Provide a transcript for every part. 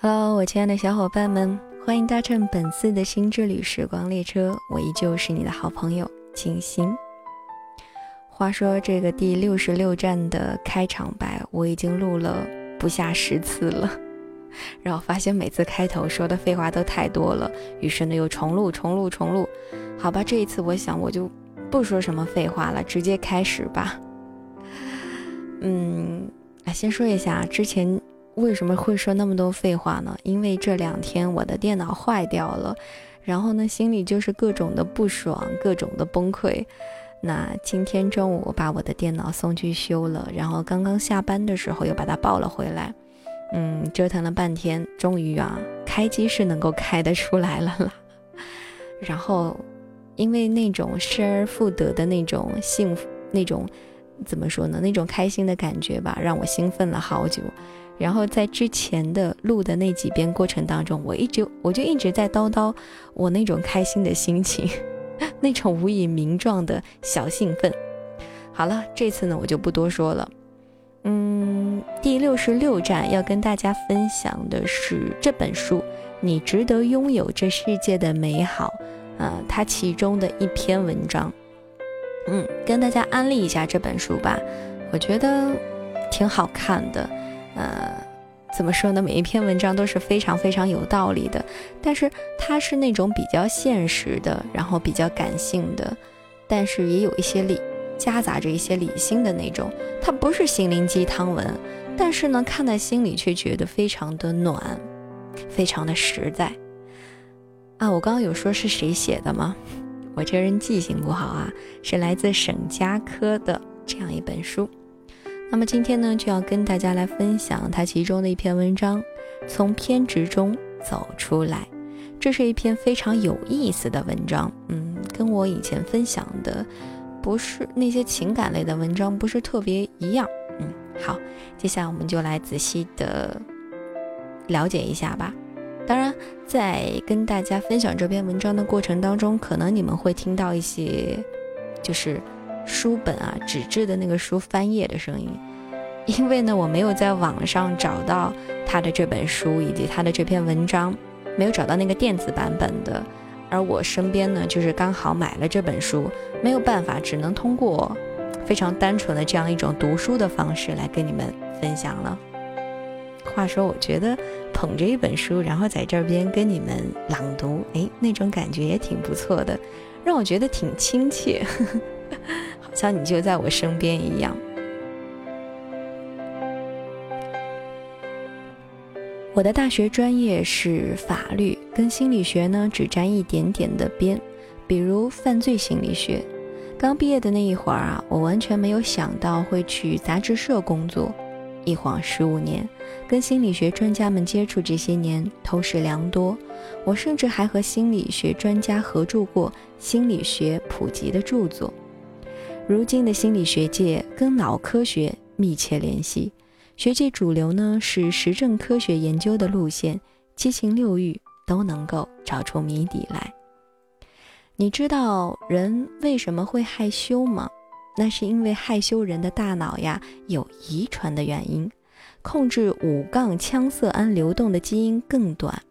Hello，我亲爱的小伙伴们，欢迎搭乘本次的新之旅时光列车，我依旧是你的好朋友清新。话说这个第六十六站的开场白，我已经录了不下十次了，然后发现每次开头说的废话都太多了，于是呢又重录、重录、重录。好吧，这一次我想我就不说什么废话了，直接开始吧。嗯，啊，先说一下之前。为什么会说那么多废话呢？因为这两天我的电脑坏掉了，然后呢，心里就是各种的不爽，各种的崩溃。那今天中午我把我的电脑送去修了，然后刚刚下班的时候又把它抱了回来。嗯，折腾了半天，终于啊，开机是能够开得出来了啦。然后，因为那种失而复得的那种幸福，那种怎么说呢？那种开心的感觉吧，让我兴奋了好久。然后在之前的录的那几遍过程当中，我一直我就一直在叨叨我那种开心的心情，那种无以名状的小兴奋。好了，这次呢我就不多说了。嗯，第六十六站要跟大家分享的是这本书《你值得拥有这世界的美好》，呃，它其中的一篇文章。嗯，跟大家安利一下这本书吧，我觉得挺好看的。呃，怎么说呢？每一篇文章都是非常非常有道理的，但是它是那种比较现实的，然后比较感性的，但是也有一些理，夹杂着一些理性的那种。它不是心灵鸡汤文，但是呢，看在心里却觉得非常的暖，非常的实在。啊，我刚刚有说是谁写的吗？我这人记性不好啊，是来自沈佳柯的这样一本书。那么今天呢，就要跟大家来分享它其中的一篇文章，《从偏执中走出来》。这是一篇非常有意思的文章，嗯，跟我以前分享的不是那些情感类的文章不是特别一样，嗯，好，接下来我们就来仔细的了解一下吧。当然，在跟大家分享这篇文章的过程当中，可能你们会听到一些，就是。书本啊，纸质的那个书翻页的声音，因为呢，我没有在网上找到他的这本书以及他的这篇文章，没有找到那个电子版本的，而我身边呢，就是刚好买了这本书，没有办法，只能通过非常单纯的这样一种读书的方式来跟你们分享了。话说，我觉得捧着一本书，然后在这边跟你们朗读，哎，那种感觉也挺不错的，让我觉得挺亲切。像你就在我身边一样。我的大学专业是法律，跟心理学呢只沾一点点的边，比如犯罪心理学。刚毕业的那一会儿啊，我完全没有想到会去杂志社工作。一晃十五年，跟心理学专家们接触这些年，偷师良多。我甚至还和心理学专家合著过心理学普及的著作。如今的心理学界跟脑科学密切联系，学界主流呢是实证科学研究的路线，七情六欲都能够找出谜底来。你知道人为什么会害羞吗？那是因为害羞人的大脑呀有遗传的原因，控制五杠羟色胺流动的基因更短。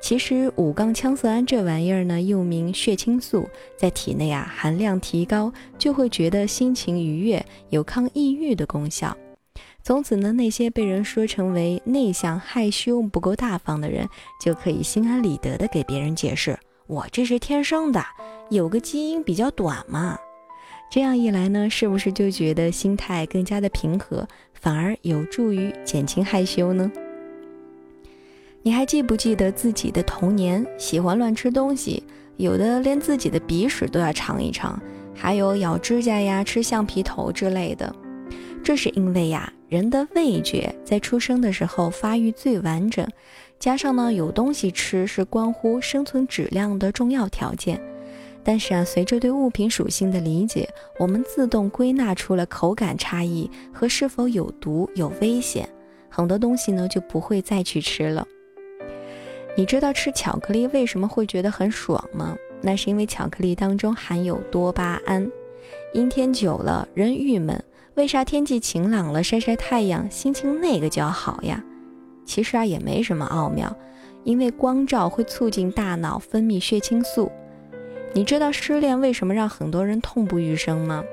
其实五杠羟色胺这玩意儿呢，又名血清素，在体内啊含量提高，就会觉得心情愉悦，有抗抑郁的功效。从此呢，那些被人说成为内向、害羞、不够大方的人，就可以心安理得的给别人解释：我这是天生的，有个基因比较短嘛。这样一来呢，是不是就觉得心态更加的平和，反而有助于减轻害羞呢？你还记不记得自己的童年？喜欢乱吃东西，有的连自己的鼻屎都要尝一尝，还有咬指甲呀、吃橡皮头之类的。这是因为呀，人的味觉在出生的时候发育最完整，加上呢有东西吃是关乎生存质量的重要条件。但是啊，随着对物品属性的理解，我们自动归纳出了口感差异和是否有毒、有危险，很多东西呢就不会再去吃了。你知道吃巧克力为什么会觉得很爽吗？那是因为巧克力当中含有多巴胺。阴天久了，人郁闷，为啥天气晴朗了晒晒太阳，心情那个叫好呀？其实啊也没什么奥妙，因为光照会促进大脑分泌血清素。你知道失恋为什么让很多人痛不欲生吗？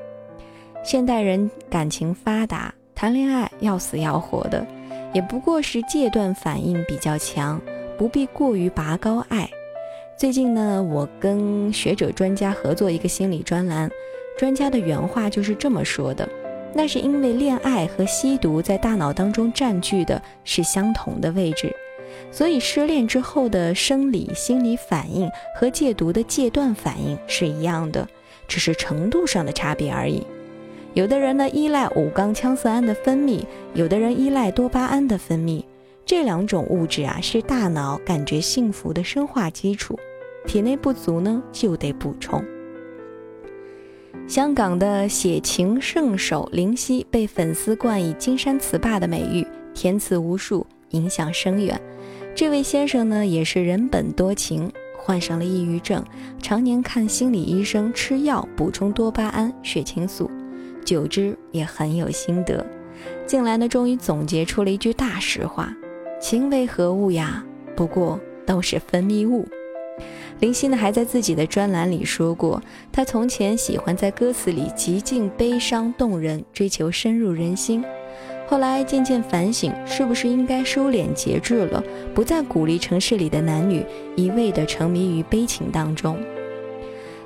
现代人感情发达，谈恋爱要死要活的，也不过是戒断反应比较强，不必过于拔高爱。最近呢，我跟学者专家合作一个心理专栏，专家的原话就是这么说的：那是因为恋爱和吸毒在大脑当中占据的是相同的位置。所以，失恋之后的生理、心理反应和戒毒的戒断反应是一样的，只是程度上的差别而已。有的人呢依赖五羟羟色胺的分泌，有的人依赖多巴胺的分泌。这两种物质啊，是大脑感觉幸福的生化基础。体内不足呢，就得补充。香港的写情圣手林夕被粉丝冠以“金山词霸”的美誉，填词无数，影响深远。这位先生呢，也是人本多情，患上了抑郁症，常年看心理医生，吃药补充多巴胺、血清素，久之也很有心得。近来呢，终于总结出了一句大实话：情为何物呀？不过都是分泌物。林夕呢，还在自己的专栏里说过，他从前喜欢在歌词里极尽悲伤动人，追求深入人心。后来渐渐反省，是不是应该收敛节制了，不再鼓励城市里的男女一味地沉迷于悲情当中。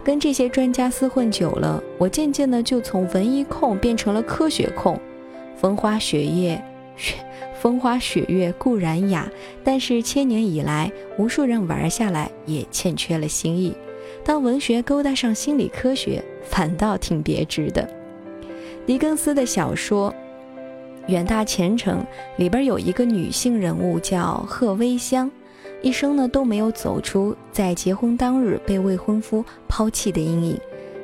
跟这些专家厮混久了，我渐渐的就从文艺控变成了科学控。风花雪月，雪 风花雪月固然雅，但是千年以来，无数人玩下来也欠缺了新意。当文学勾搭上心理科学，反倒挺别致的。狄更斯的小说。远大前程里边有一个女性人物叫贺薇香，一生呢都没有走出在结婚当日被未婚夫抛弃的阴影。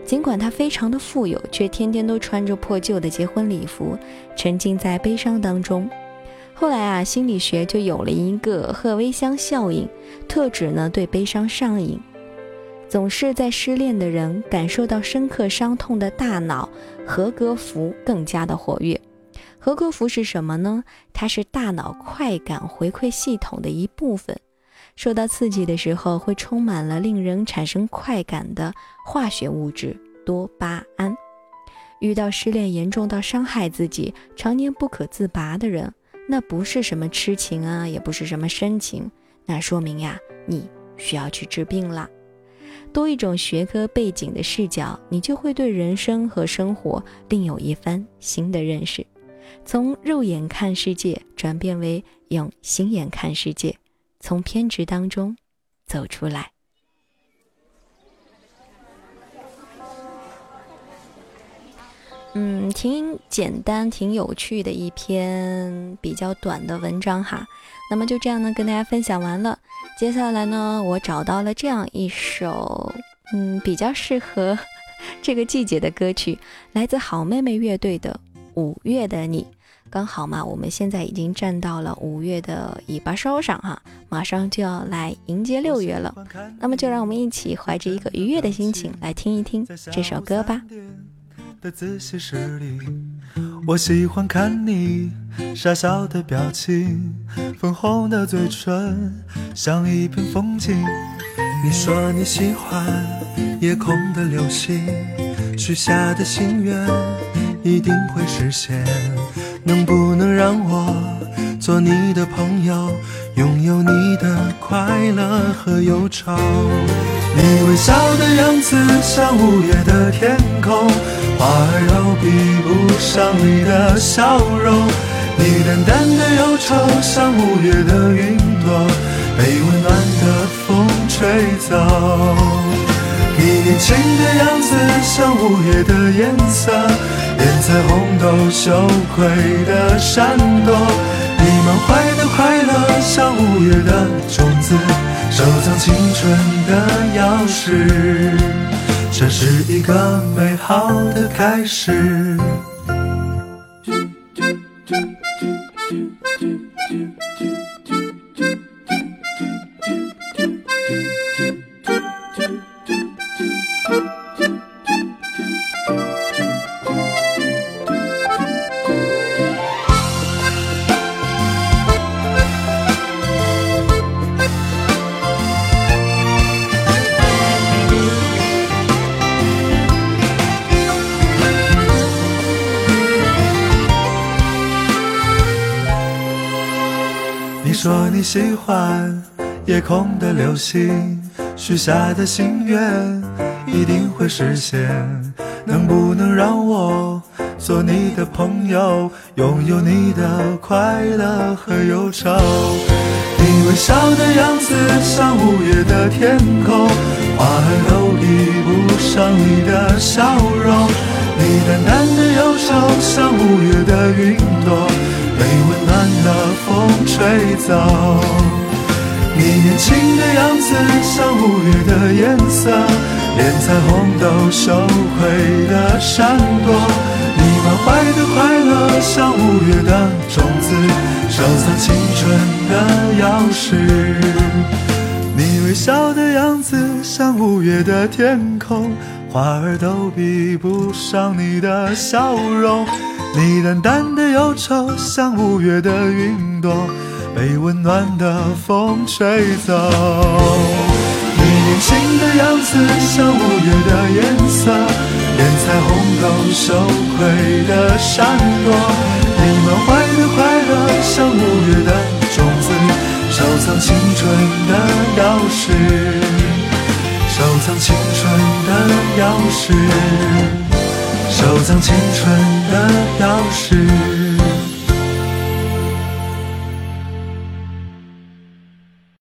尽管他非常的富有，却天天都穿着破旧的结婚礼服，沉浸在悲伤当中。后来啊，心理学就有了一个贺薇香效应，特指呢对悲伤上瘾。总是在失恋的人感受到深刻伤痛的大脑合格符更加的活跃。合格符是什么呢？它是大脑快感回馈系统的一部分。受到刺激的时候，会充满了令人产生快感的化学物质多巴胺。遇到失恋严重到伤害自己、常年不可自拔的人，那不是什么痴情啊，也不是什么深情，那说明呀，你需要去治病了。多一种学科背景的视角，你就会对人生和生活另有一番新的认识。从肉眼看世界，转变为用心眼看世界，从偏执当中走出来。嗯，挺简单、挺有趣的一篇比较短的文章哈。那么就这样呢，跟大家分享完了。接下来呢，我找到了这样一首，嗯，比较适合这个季节的歌曲，来自好妹妹乐队的《五月的你》。刚好嘛，我们现在已经站到了五月的尾巴梢上哈，马上就要来迎接六月了。那么就让我们一起怀着一个愉悦的心情来听一听这首歌吧。我喜欢看你傻笑的表情，粉红的嘴唇像一片风景。你说你喜欢夜空的流星，许下的心愿一定会实现。能不能让我做你的朋友，拥有你的快乐和忧愁？你微笑的样子像五月的天空，花儿都比不上你的笑容。你淡淡的忧愁像五月的云朵，被温暖的风吹走。你年轻的样子像五月的颜色，连彩虹都羞愧的闪躲。你满怀的快乐像五月的种子，收藏青春的钥匙，这是一个美好的开始。喜欢夜空的流星，许下的心愿一定会实现。能不能让我做你的朋友，拥有你的快乐和忧愁？你微笑的样子像五月的天空，花儿都比不上你的笑容。你淡淡的忧愁像五月的云朵，被温暖的风吹走。你年轻的样子像五月的颜色，连彩虹都羞愧的闪躲。你满怀的快乐像五月的种子，收藏青春的钥匙。你微笑的样子像五月的天空，花儿都比不上你的笑容。你淡淡的忧愁像五月的云朵。被温暖的风吹走，你年轻的样子像五月的颜色，连彩虹都羞愧的闪躲。你满怀的快乐像五月的种子，收藏青春的钥匙，收藏青春的钥匙，收藏青春的钥匙。